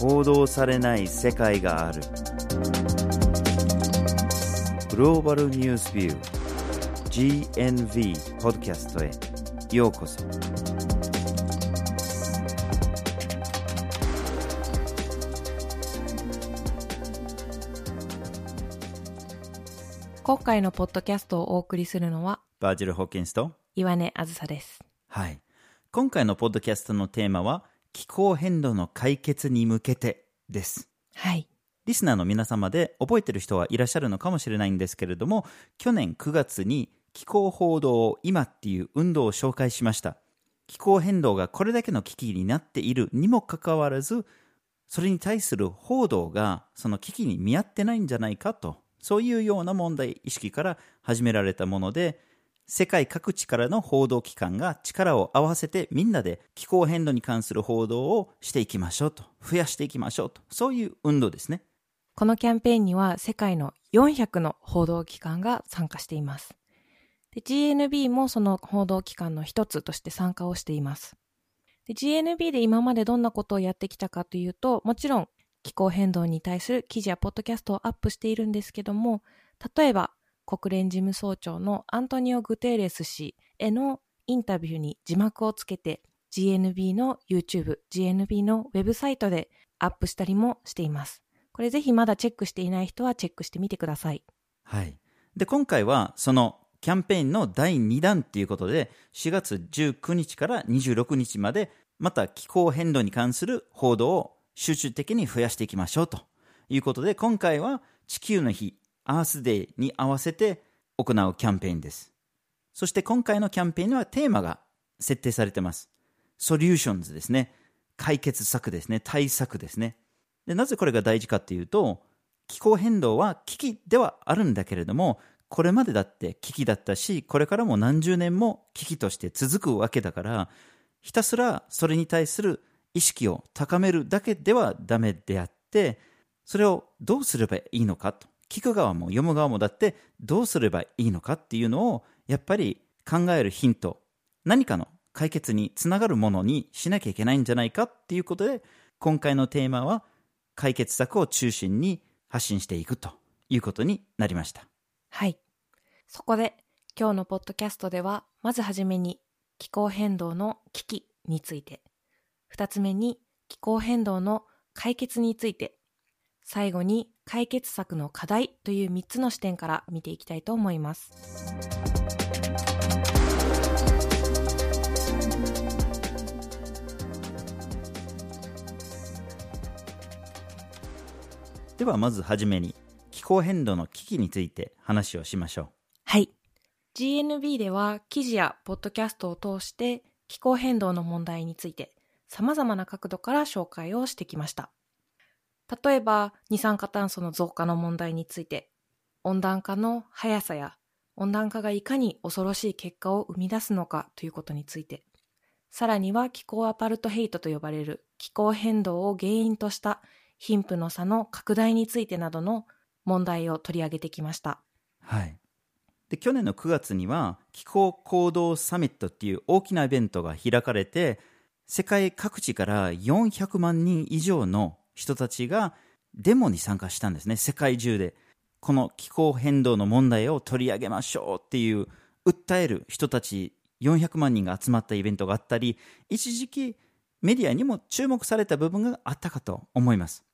報道されない世界がある。グローバルニュースビュー GNV ポッドキャストへようこそ。今回のポッドキャストをお送りするのはバージル・ホーキンスと岩根あずさです。はい。今回のポッドキャストのテーマは気候変動の解決に向けてですはいリスナーの皆様で覚えてる人はいらっしゃるのかもしれないんですけれども、去年9月に気候報道今っていう運動を紹介しました。気候変動がこれだけの危機になっているにもかかわらず、それに対する報道がその危機に見合ってないんじゃないかと、そういうような問題意識から始められたもので、世界各地からの報道機関が力を合わせてみんなで気候変動に関する報道をしていきましょうと、増やしていきましょうと、そういう運動ですね。このキャンペーンには世界の400の報道機関が参加しています。で GNB もその報道機関の一つとして参加をしています。で GNB で今までどんなことをやってきたかというともちろん気候変動に対する記事やポッドキャストをアップしているんですけども例えば国連事務総長のアントニオ・グテーレス氏へのインタビューに字幕をつけて GNB の YouTube、GNB のウェブサイトでアップしたりもしています。これぜひまだチェックしていない人はチェックしてみてください。はい。で、今回はそのキャンペーンの第2弾っていうことで、4月19日から26日まで、また気候変動に関する報道を集中的に増やしていきましょうということで、今回は地球の日、アースデーに合わせて行うキャンペーンです。そして今回のキャンペーンにはテーマが設定されてます。 Solutions ですね。解決策ですね。対策ですね。でなぜこれが大事かっていうと気候変動は危機ではあるんだけれどもこれまでだって危機だったしこれからも何十年も危機として続くわけだからひたすらそれに対する意識を高めるだけではダメであってそれをどうすればいいのかと聞く側も読む側もだってどうすればいいのかっていうのをやっぱり考えるヒント何かの解決につながるものにしなきゃいけないんじゃないかっていうことで今回のテーマは解決策を中心に発信していくということになりました。はい。そこで今日のポッドキャストではまずはじめに気候変動の危機について、二つ目に気候変動の解決について、最後に解決策の課題という3つの視点から見ていきたいと思います。ではまずはじめに気候変動の危機について話をしましょう。はい。GNB では記事やポッドキャストを通して気候変動の問題について様々な角度から紹介をしてきました。例えば二酸化炭素の増加の問題について温暖化の速さや温暖化がいかに恐ろしい結果を生み出すのかということについてさらには気候アパルトヘイトと呼ばれる気候変動を原因とした貧富の差の拡大についてなどの問題を取り上げてきました。はい。で、去年の9月には気候行動サミットっていう大きなイベントが開かれて、世界各地から400万人以上の人たちがデモに参加したんですね、世界中で。この気候変動の問題を取り上げましょうっていう訴える人たち400万人が集まったイベントがあったり、一時期メディアにも注目された部分があったかと思います。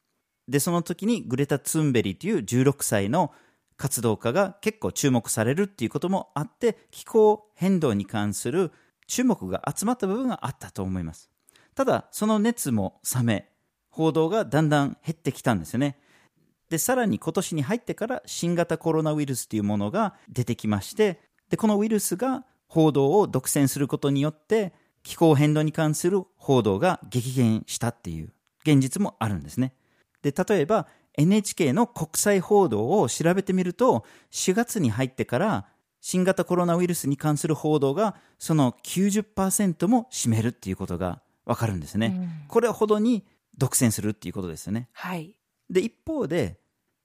で、その時にグレタ・ツンベリーという16歳の活動家が結構注目されるっていうこともあって、気候変動に関する注目が集まった部分があったと思います。ただ、その熱も冷め、報道がだんだん減ってきたんですよね。で、さらに今年に入ってから新型コロナウイルスというものが出てきまして、で、このウイルスが報道を独占することによって、気候変動に関する報道が激減したっていう現実もあるんですね。で、例えば NHK の国際報道を調べてみると、4月に入ってから新型コロナウイルスに関する報道がその90%も占めるっていうことがわかるんですね。うんこれほどに独占するっていうことですよね。はい。で、一方で、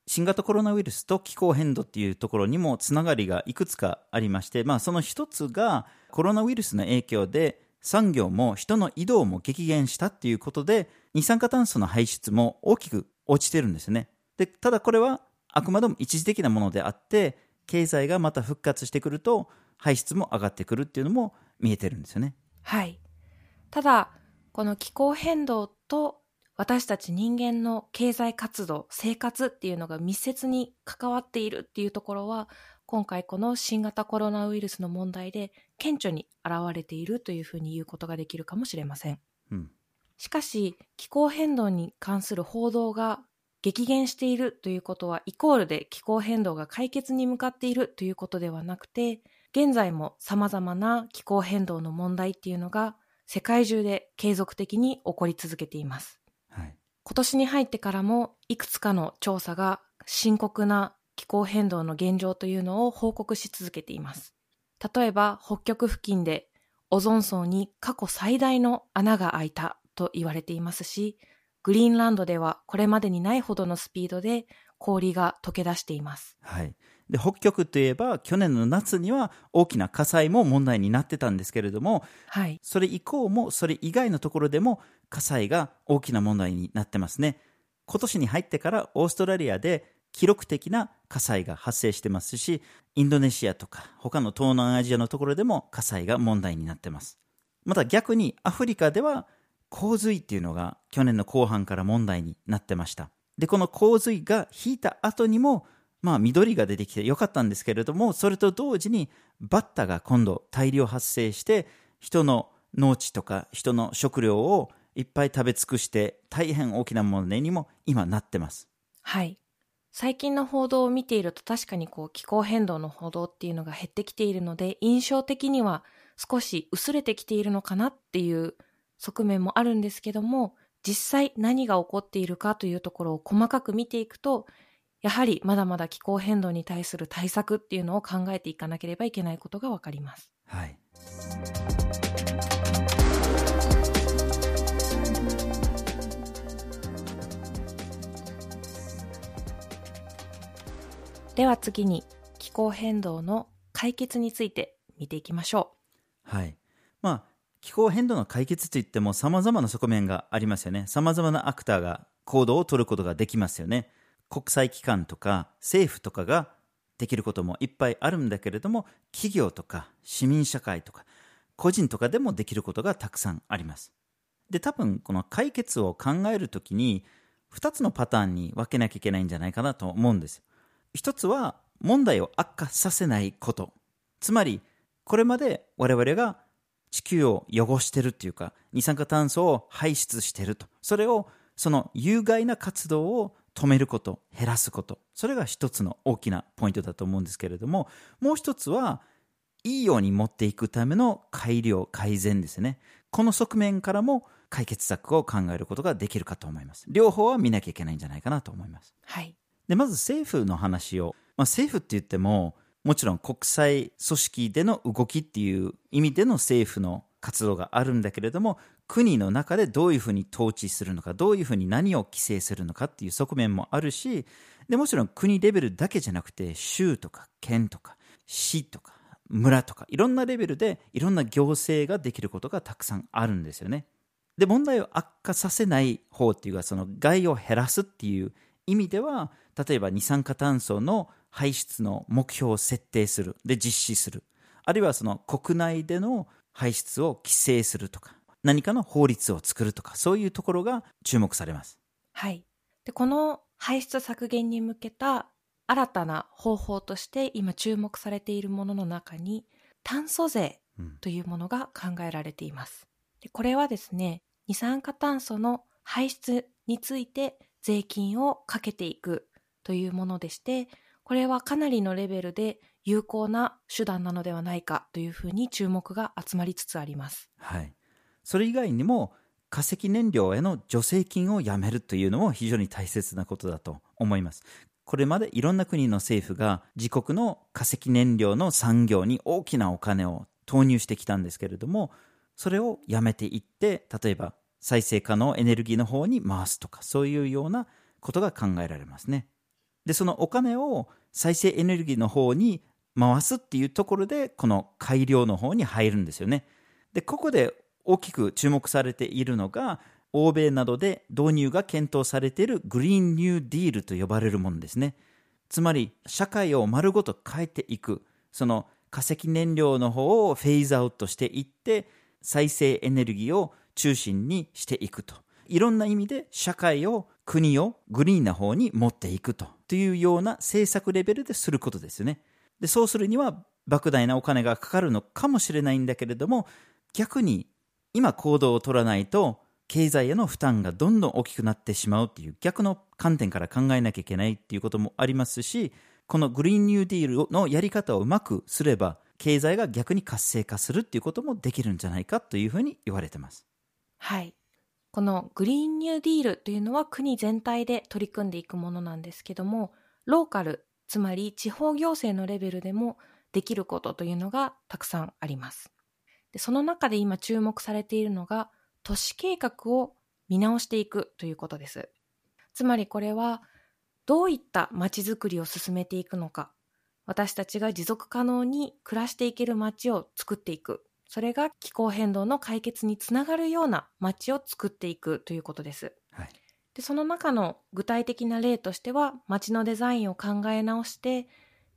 新型コロナウイルスと気候変動っていうところにもつながりがいくつかありまして、まあその一つがコロナウイルスの影響で産業も人の移動も激減したっていうことで、二酸化炭素の排出も大きく落ちてるんですね。で、ただこれはあくまでも一時的なものであって、経済がまた復活してくると、排出も上がってくるっていうのも見えてるんですよね。はい。ただ、この気候変動と私たち人間の経済活動、生活っていうのが密接に関わっているっていうところは、今回この新型コロナウイルスの問題で顕著に現れているというふうに言うことができるかもしれません。うん、しかし、気候変動に関する報道が激減しているということは、イコールで気候変動が解決に向かっているということではなくて、現在も様々な気候変動の問題っていうのが世界中で継続的に起こり続けています。今年に入ってからもいくつかの調査が深刻な気候変動の現状というのを報告し続けています。例えば北極付近でオゾン層に過去最大の穴が開いたと言われていますし、グリーンランドではこれまでにないほどのスピードで氷が溶け出しています。はい。で、北極といえば、去年の夏には大きな火災も問題になってたんですけれども、はい。それ以降も、それ以外のところでも火災が大きな問題になってますね。今年に入ってからオーストラリアで記録的な火災が発生してますし、インドネシアとか他の東南アジアのところでも火災が問題になってます。また逆にアフリカでは洪水っていうのが去年の後半から問題になってました。で、この洪水が引いた後にもまあ緑が出てきてよかったんですけれども、それと同時にバッタが今度大量発生して、人の農地とか人の食料をいっぱい食べ尽くして大変大きな問題にも今なってます。はい。最近の報道を見ていると確かにこう気候変動の報道っていうのが減ってきているので印象的には少し薄れてきているのかなっていう側面もあるんですけども実際何が起こっているかというところを細かく見ていくとやはりまだまだ気候変動に対する対策っていうのを考えていかなければいけないことがわかります。はい。では次に気候変動の解決について見ていきましょう。はい。まあ、気候変動の解決といっても様々な側面がありますよね。様々なアクターが行動を取ることができますよね。国際機関とか政府とかができることもいっぱいあるんだけれども企業とか市民社会とか個人とかでもできることがたくさんあります。で多分この解決を考えるときに2つのパターンに分けなきゃいけないんじゃないかなと思うんです。一つは問題を悪化させないこと。つまりこれまで我々が地球を汚してるっていうか二酸化炭素を排出してると。それをその有害な活動を止めること、減らすこと。それが一つの大きなポイントだと思うんですけれども、もう一つは、いいように持っていくための改良、改善ですね。この側面からも解決策を考えることができるかと思います。両方は見なきゃいけないんじゃないかなと思います。はい。で、まず政府の話を、まあ、政府って言っても、もちろん国際組織での動きっていう意味での政府の活動があるんだけれども、国の中でどういうふうに統治するのか、どういうふうに何を規制するのかっていう側面もあるし、でもちろん国レベルだけじゃなくて、州とか県とか市とか村とか、いろんなレベルでいろんな行政ができることがたくさんあるんですよね。で、問題を悪化させない方っていうか、その害を減らすっていう意味では、例えば二酸化炭素の排出の目標を設定する。で、実施する。あるいはその国内での排出を規制するとか、何かの法律を作るとか、そういうところが注目されます。はい。で、この排出削減に向けた新たな方法として今注目されているものの中に、炭素税というものが考えられています。でこれはですね、二酸化炭素の排出について税金をかけていくというものでして、これはかなりのレベルで有効な手段なのではないかというふうに注目が集まりつつあります。はい。それ以外にも化石燃料への助成金をやめるというのも非常に大切なことだと思います。これまでいろんな国の政府が自国の化石燃料の産業に大きなお金を投入してきたんですけれども、それをやめていって、例えば再生可能エネルギーの方に回すとか、そういうようなことが考えられますね。で、そのお金を再生エネルギーの方に回すっていうところで、この改良の方に入るんですよね。で、ここで大きく注目されているのが、欧米などで導入が検討されているグリーンニューディールと呼ばれるものですね。つまり、社会を丸ごと変えていく、その化石燃料の方をフェイズアウトしていって、再生エネルギーを中心にしていくと。いろんな意味で社会を、国をグリーンな方に持っていくと。というような政策レベルですることですよね。で、そうするには莫大なお金がかかるのかもしれないんだけれども、逆に今行動を取らないと経済への負担がどんどん大きくなってしまうっていう逆の観点から考えなきゃいけないっていうこともありますし、このグリーンニューディールのやり方をうまくすれば、経済が逆に活性化するっていうこともできるんじゃないかというふうに言われてます。はい。このグリーンニューディールというのは国全体で取り組んでいくものなんですけども、ローカル、つまり地方行政のレベルでもできることというのがたくさんあります。でその中で今注目されているのが都市計画を見直していくということです。つまりこれはどういった街づくりを進めていくのか、私たちが持続可能に暮らしていける街を作っていく。それが気候変動の解決につながるような街を作っていくということです。はい、でその中の具体的な例としては、街のデザインを考え直して、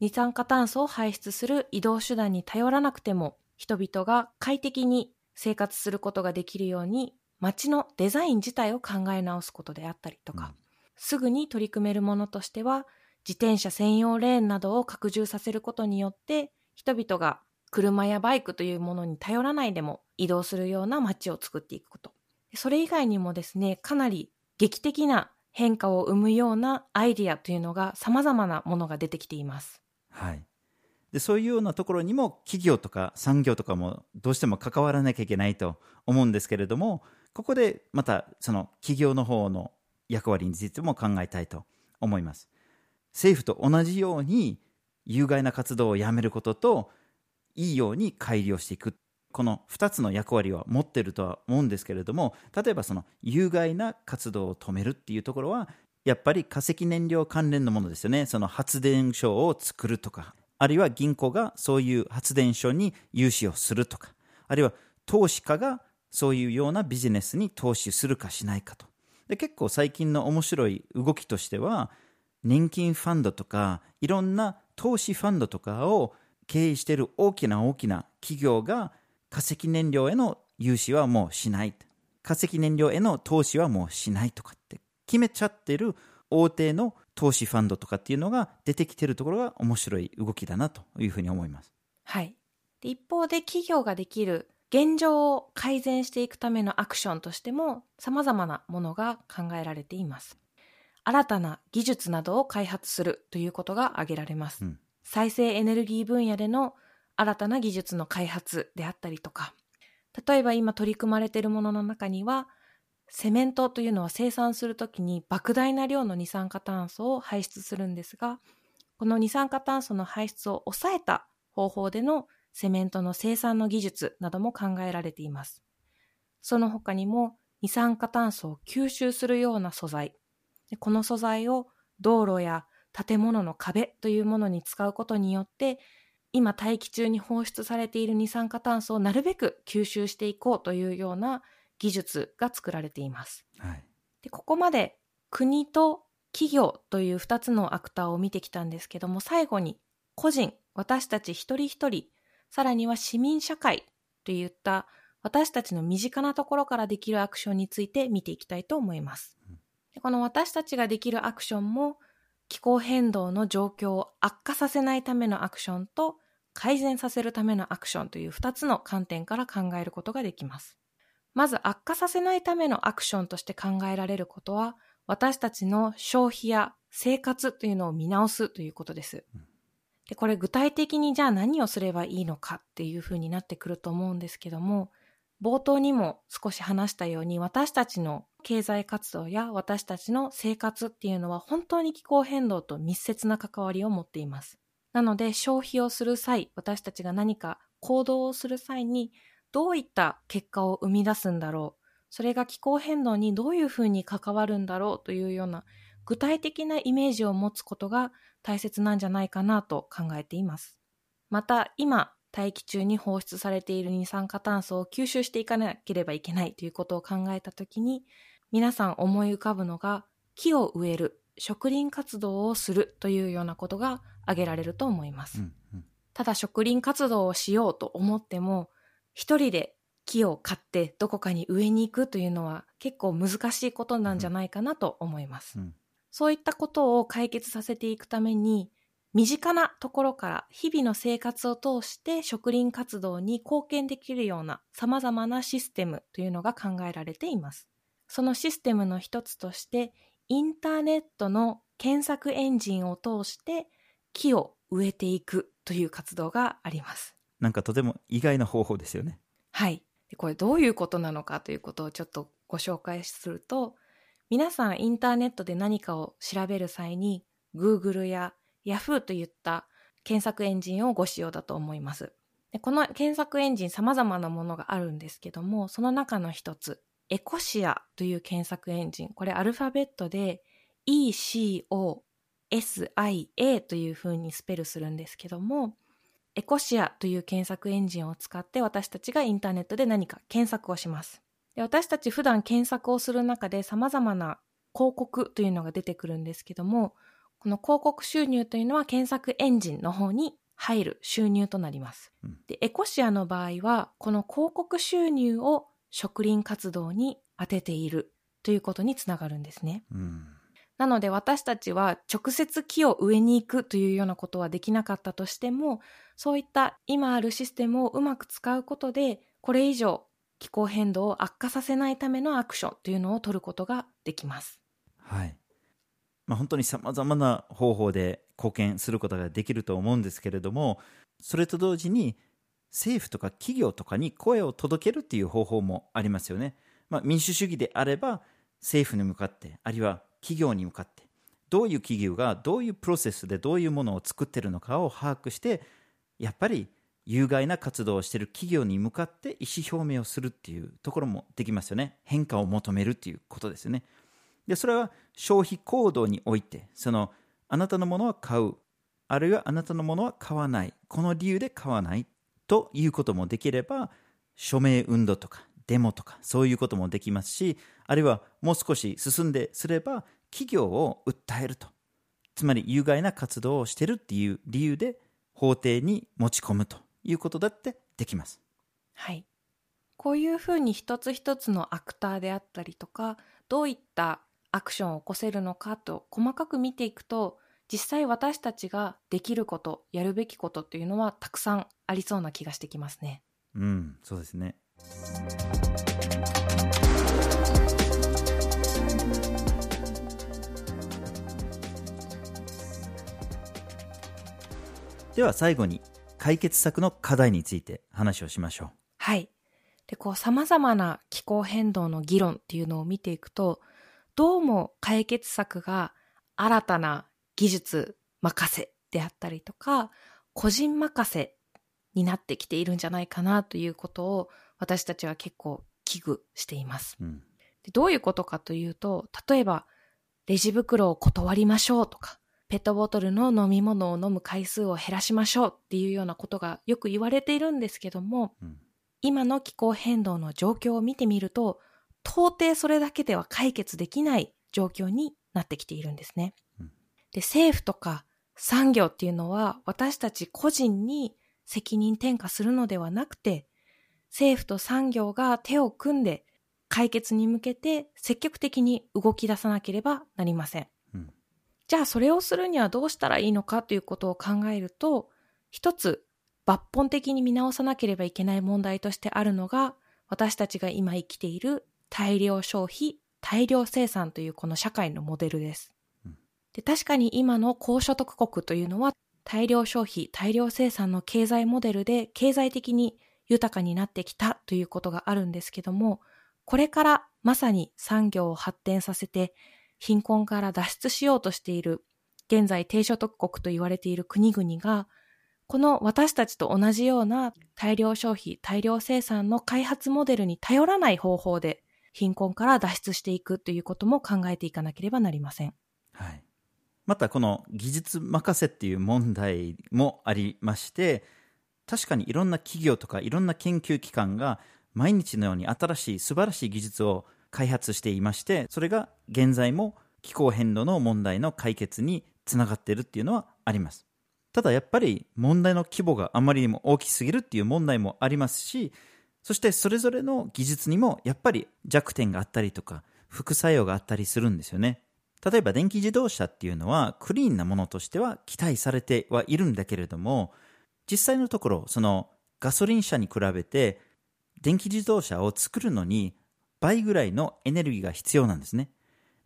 二酸化炭素を排出する移動手段に頼らなくても、人々が快適に生活することができるように、街のデザイン自体を考え直すことであったりとか、うん、すぐに取り組めるものとしては、自転車専用レーンなどを拡充させることによって、人々が車やバイクというものに頼らないでも移動するような街を作っていくこと。それ以外にもですね、かなり劇的な変化を生むようなアイディアというのが様々なものが出てきています。はい。でそういうようなところにも企業とか産業とかもどうしても関わらなきゃいけないと思うんですけれどもここでまたその企業の方の役割についても考えたいと思います政府と同じように有害な活動をやめることといいように改良していくこの2つの役割は持ってるとは思うんですけれども例えばその有害な活動を止めるっていうところはやっぱり化石燃料関連のものですよねその発電所を作るとかあるいは銀行がそういう発電所に融資をするとか、あるいは投資家がそういうようなビジネスに投資するかしないかと。で結構最近の面白い動きとしては、年金ファンドとか、いろんな投資ファンドとかを経営している大きな大きな企業が化石燃料への融資はもうしない。化石燃料への投資はもうしないとかって決めちゃってる大手の投資ファンドとかっていうのが出てきてるところが面白い動きだなというふうに思います。はい。で一方で企業ができる現状を改善していくためのアクションとしても様々なものが考えられています。新たな技術などを開発するということが挙げられます。うん、再生エネルギー分野での新たな技術の開発であったりとか、例えば今取り組まれているものの中には、セメントというのは生産するときに莫大な量の二酸化炭素を排出するんですが、この二酸化炭素の排出を抑えた方法でのセメントの生産の技術なども考えられています。その他にも二酸化炭素を吸収するような素材、この素材を道路や建物の壁というものに使うことによって、今大気中に放出されている二酸化炭素をなるべく吸収していこうというような技術が作られています。はい、でここまで国と企業という2つのアクターを見てきたんですけども最後に個人私たち一人一人さらには市民社会といった私たちの身近なところからできるアクションについて見ていきたいと思います。でこの私たちができるアクションも気候変動の状況を悪化させないためのアクションと改善させるためのアクションという2つの観点から考えることができます。まず悪化させないためのアクションとして考えられることは、私たちの消費や生活というのを見直すということです。で、これ具体的にじゃあ何をすればいいのかっていうふうになってくると思うんですけども、冒頭にも少し話したように私たちの経済活動や私たちの生活っていうのは本当に気候変動と密接な関わりを持っています。なので消費をする際、私たちが何か行動をする際にどういった結果を生み出すんだろう？それが気候変動にどういうふうに関わるんだろうというような具体的なイメージを持つことが大切なんじゃないかなと考えています。また今大気中に放出されている二酸化炭素を吸収していかなければいけないということを考えたときに、皆さん思い浮かぶのが、木を植える、植林活動をするというようなことが挙げられると思います。うんうんただ植林活動をしようと思っても、一人で木を買ってどこかに植えに行くというのは結構難しいことなんじゃないかなと思います。うんそういったことを解決させていくために、身近なところから日々の生活を通して植林活動に貢献できるような様々なシステムというのが考えられています。そのシステムの一つとして、インターネットの検索エンジンを通して木を植えていくという活動があります。なんかとても意外な方法ですよね。はい。でこれどういうことなのかということをちょっとご紹介すると、皆さんインターネットで何かを調べる際に、Google や Yahoo といった検索エンジンをご使用だと思います。でこの検索エンジン様々なものがあるんですけども、その中の一つ、エコシアという検索エンジン。これアルファベットで ECOSIA という風にスペルするんですけども、エコシアという検索エンジンを使って私たちがインターネットで何か検索をします。で私たち普段検索をする中で様々な広告というのが出てくるんですけども、この広告収入というのは検索エンジンの方に入る収入となります。うんで、エコシアの場合は、この広告収入を植林活動に当てているということにつながるんですね。うん。なので私たちは直接木を植えに行くというようなことはできなかったとしても、そういった今あるシステムをうまく使うことで、これ以上気候変動を悪化させないためのアクションというのを取ることができます。はい。まあ、本当にさまざまな方法で貢献することができると思うんですけれども、それと同時に政府とか企業とかに声を届けるっていう方法もありますよね。まあ、民主主義であれば政府に向かって、あるいは企業に向かって、どういう企業がどういうプロセスでどういうものを作ってるのかを把握して、やっぱり有害な活動をしている企業に向かって意思表明をするっていうところもできますよね。変化を求めるっていうことですよね。で、それは消費行動において、その、あなたのものは買う、あるいはあなたのものは買わない、この理由で買わないということもできれば、署名運動とかデモとかそういうこともできますし、あるいはもう少し進んですれば、企業を訴えると。つまり有害な活動をしているっていう理由で法廷に持ち込むということだってできます。はい。こういうふうに一つ一つのアクターであったりとか、どういったアクションを起こせるのかと細かく見ていくと、実際私たちができること、やるべきことっていうのはたくさんありそうな気がしてきますね。うん、そうですね。では最後に解決策の課題について話をしましょう。はい。で、こう様々な気候変動の議論っていうのを見ていくと、どうも解決策が新たな技術任せであったりとか、個人任せになってきているんじゃないかなということを私たちは結構危惧しています。うん、でどういうことかというと、例えば、レジ袋を断りましょうとか、ペットボトルの飲み物を飲む回数を減らしましょうっていうようなことがよく言われているんですけども、うん今の気候変動の状況を見てみると、到底それだけでは解決できない状況になってきているんですね。うんで、政府とか産業っていうのは私たち個人に責任転嫁するのではなくて、政府と産業が手を組んで解決に向けて積極的に動き出さなければなりません。うんじゃあそれをするにはどうしたらいいのかということを考えると、一つ抜本的に見直さなければいけない問題としてあるのが、私たちが今生きている大量消費、大量生産というこの社会のモデルです。うんで確かに今の高所得国というのは大量消費、大量生産の経済モデルで経済的に豊かになってきたということがあるんですけども、これからまさに産業を発展させて貧困から脱出しようとしている現在低所得国と言われている国々がこの私たちと同じような大量消費、大量生産の開発モデルに頼らない方法で貧困から脱出していくということも考えていかなければなりません。はい、またこの技術任せっていう問題もありまして確かにいろんな企業とかいろんな研究機関が毎日のように新しい素晴らしい技術を開発していましてそれが現在も気候変動の問題の解決につながっているっていうのはあります。ただやっぱり問題の規模があまりにも大きすぎるっていう問題もありますしそしてそれぞれの技術にもやっぱり弱点があったりとか副作用があったりするんですよね。例えば電気自動車っていうのはクリーンなものとしては期待されてはいるんだけれども実際のところそのガソリン車に比べて電気自動車を作るのに倍ぐらいのエネルギーが必要なんですね。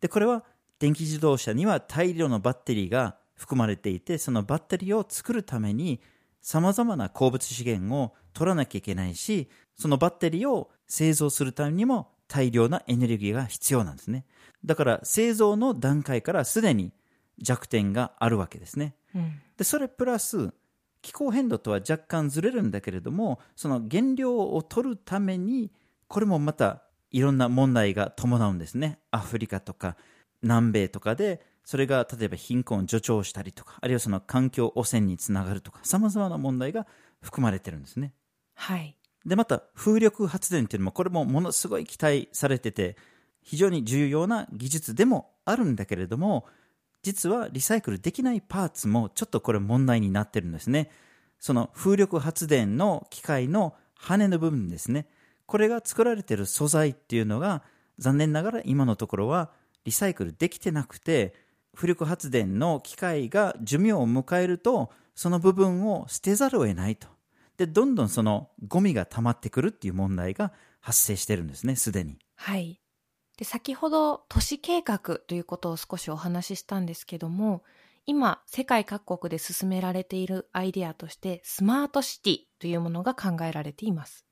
でこれは電気自動車には大量のバッテリーが含まれていてそのバッテリーを作るためにさまざまな鉱物資源を取らなきゃいけないしそのバッテリーを製造するためにも大量なエネルギーが必要なんですね。だから製造の段階からすでに弱点があるわけですね。うん、でそれプラス気候変動とは若干ずれるんだけれどもその原料を取るためにこれもまたいろんな問題が伴うんですね。アフリカとか南米とかでそれが例えば貧困を助長したりとかあるいはその環境汚染につながるとかさまざまな問題が含まれてるんですね。はい、でまた風力発電っていうのもこれもものすごい期待されてて非常に重要な技術でもあるんだけれども実はリサイクルできないパーツもちょっとこれ問題になってるんですね。その風力発電の機械の羽の部分ですね。これが作られている素材っていうのが残念ながら今のところはリサイクルできてなくて風力発電の機械が寿命を迎えるとその部分を捨てざるを得ないと。でどんどんそのゴミが溜まってくるっていう問題が発生してるんですねすでに。はい。で、先ほど都市計画ということを少しお話ししたんですけども、今、世界各国で進められているアイデアとして、スマートシティというものが考えられています。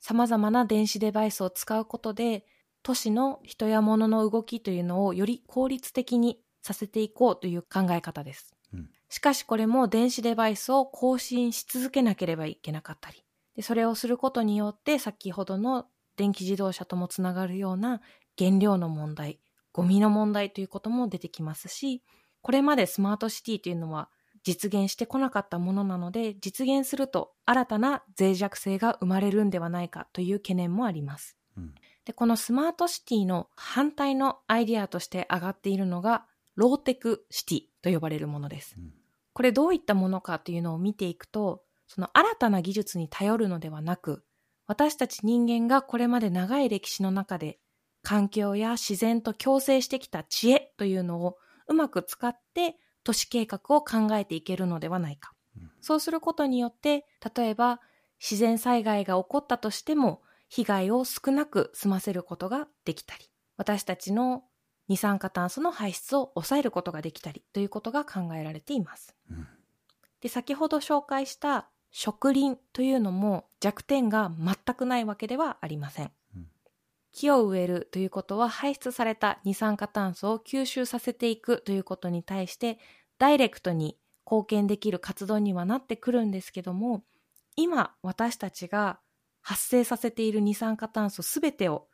様々な電子デバイスを使うことで、都市の人や物の動きというのをより効率的にさせていこうという考え方です。うん、しかしこれも電子デバイスを更新し続けなければいけなかったり、でそれをすることによって先ほどの電気自動車ともつながるような原料の問題、ゴミの問題ということも出てきますし、これまでスマートシティというのは実現してこなかったものなので、実現すると新たな脆弱性が生まれるんではないかという懸念もあります。うん、でこのスマートシティの反対のアイディアとして上がっているのが、ローテクシティと呼ばれるものです。うん、これどういったものかというのを見ていくと、その新たな技術に頼るのではなく、私たち人間がこれまで長い歴史の中で環境や自然と共生してきた知恵というのをうまく使って都市計画を考えていけるのではないか。そうすることによって、例えば自然災害が起こったとしても被害を少なく済ませることができたり、私たちの二酸化炭素の排出を抑えることができたりということが考えられています。うん、で先ほど紹介した植林というのも弱点が全くないわけではありません。木を植えるということは排出された二酸化炭素を吸収させていくということに対してダイレクトに貢献できる活動にはなってくるんですけども今私たちが発生させている二酸化炭素すべてを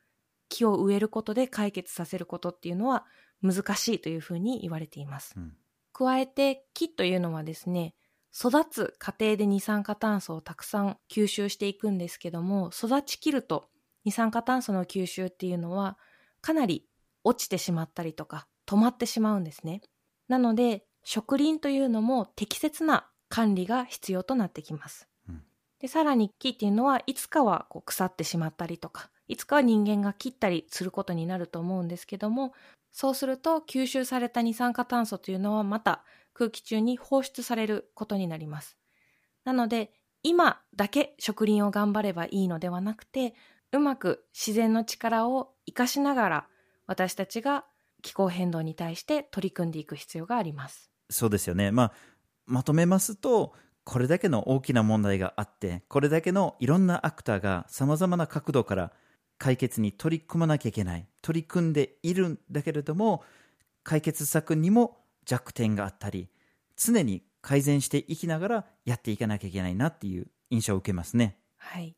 木を植えることで解決させることっていうのは難しいというふうに言われています。うん、加えて木というのはですね育つ過程で二酸化炭素をたくさん吸収していくんですけども育ちきると二酸化炭素の吸収っていうのはかなり落ちてしまったりとか止まってしまうんですね。なので植林というのも適切な管理が必要となってきます。うん、でさらに木っていうのはいつかはこう腐ってしまったりとかいつかは人間が切ったりすることになると思うんですけどもそうすると吸収された二酸化炭素というのはまた空気中に放出されることになります。なので今だけ植林を頑張ればいいのではなくてうまく自然の力を生かしながら私たちが気候変動に対して取り組んでいく必要があります。そうですよね、まあ、まとめますとこれだけの大きな問題があってこれだけのいろんなアクターがさまざまな角度から解決に取り組まなきゃいけない取り組んでいるんだけれども解決策にも弱点があったり常に改善していきながらやっていかなきゃいけないなっていう印象を受けますね。はい。で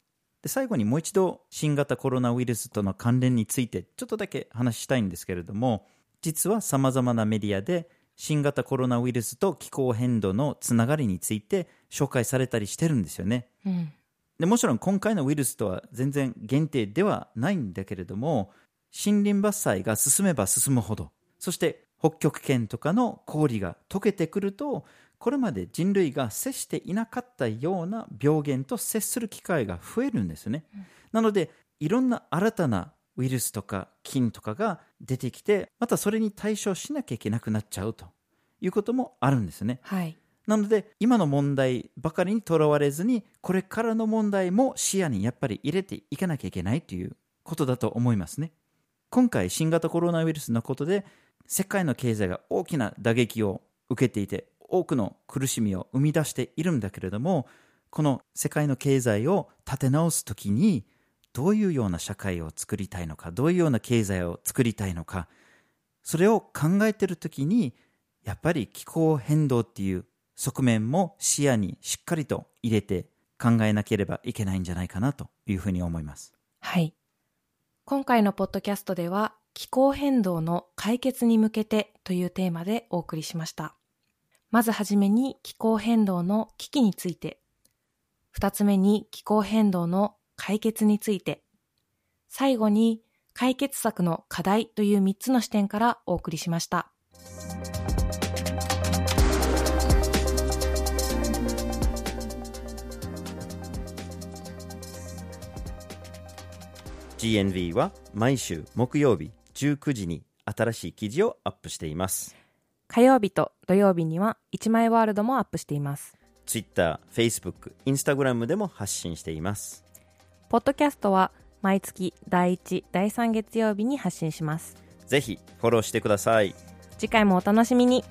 最後にもう一度新型コロナウイルスとの関連についてちょっとだけ話したいんですけれども実はさまざまなメディアで新型コロナウイルスと気候変動のつながりについて紹介されたりしてるんですよね。うん。でもちろん今回のウイルスとは全然限定ではないんだけれども森林伐採が進めば進むほどそして北極圏とかの氷が溶けてくるとこれまで人類が接していなかったような病原と接する機会が増えるんですね、なのでいろんな新たなウイルスとか菌とかが出てきてまたそれに対処しなきゃいけなくなっちゃうということもあるんですね。はい。なので今の問題ばかりにとらわれずにこれからの問題も視野にやっぱり入れていかなきゃいけないということだと思いますね。今回新型コロナウイルスのことで世界の経済が大きな打撃を受けていて多くの苦しみを生み出しているんだけれどもこの世界の経済を立て直すときにどういうような社会を作りたいのかどういうような経済を作りたいのかそれを考えているときにやっぱり気候変動っていう側面も視野にしっかりと入れて考えなければいけないんじゃないかなというふうに思います。はい。今回のポッドキャストでは、気候変動の解決に向けてというテーマでお送りしました。まずはじめに気候変動の危機について、二つ目に気候変動の解決について、最後に解決策の課題という三つの視点からお送りしました。GNV は毎週木曜日19時に新しい記事をアップしています。火曜日と土曜日には一枚ワールドもアップしています。Twitter、Facebook、Instagram でも発信しています。ポッドキャストは毎月第1、第3月曜日に発信します。ぜひフォローしてください。次回もお楽しみに。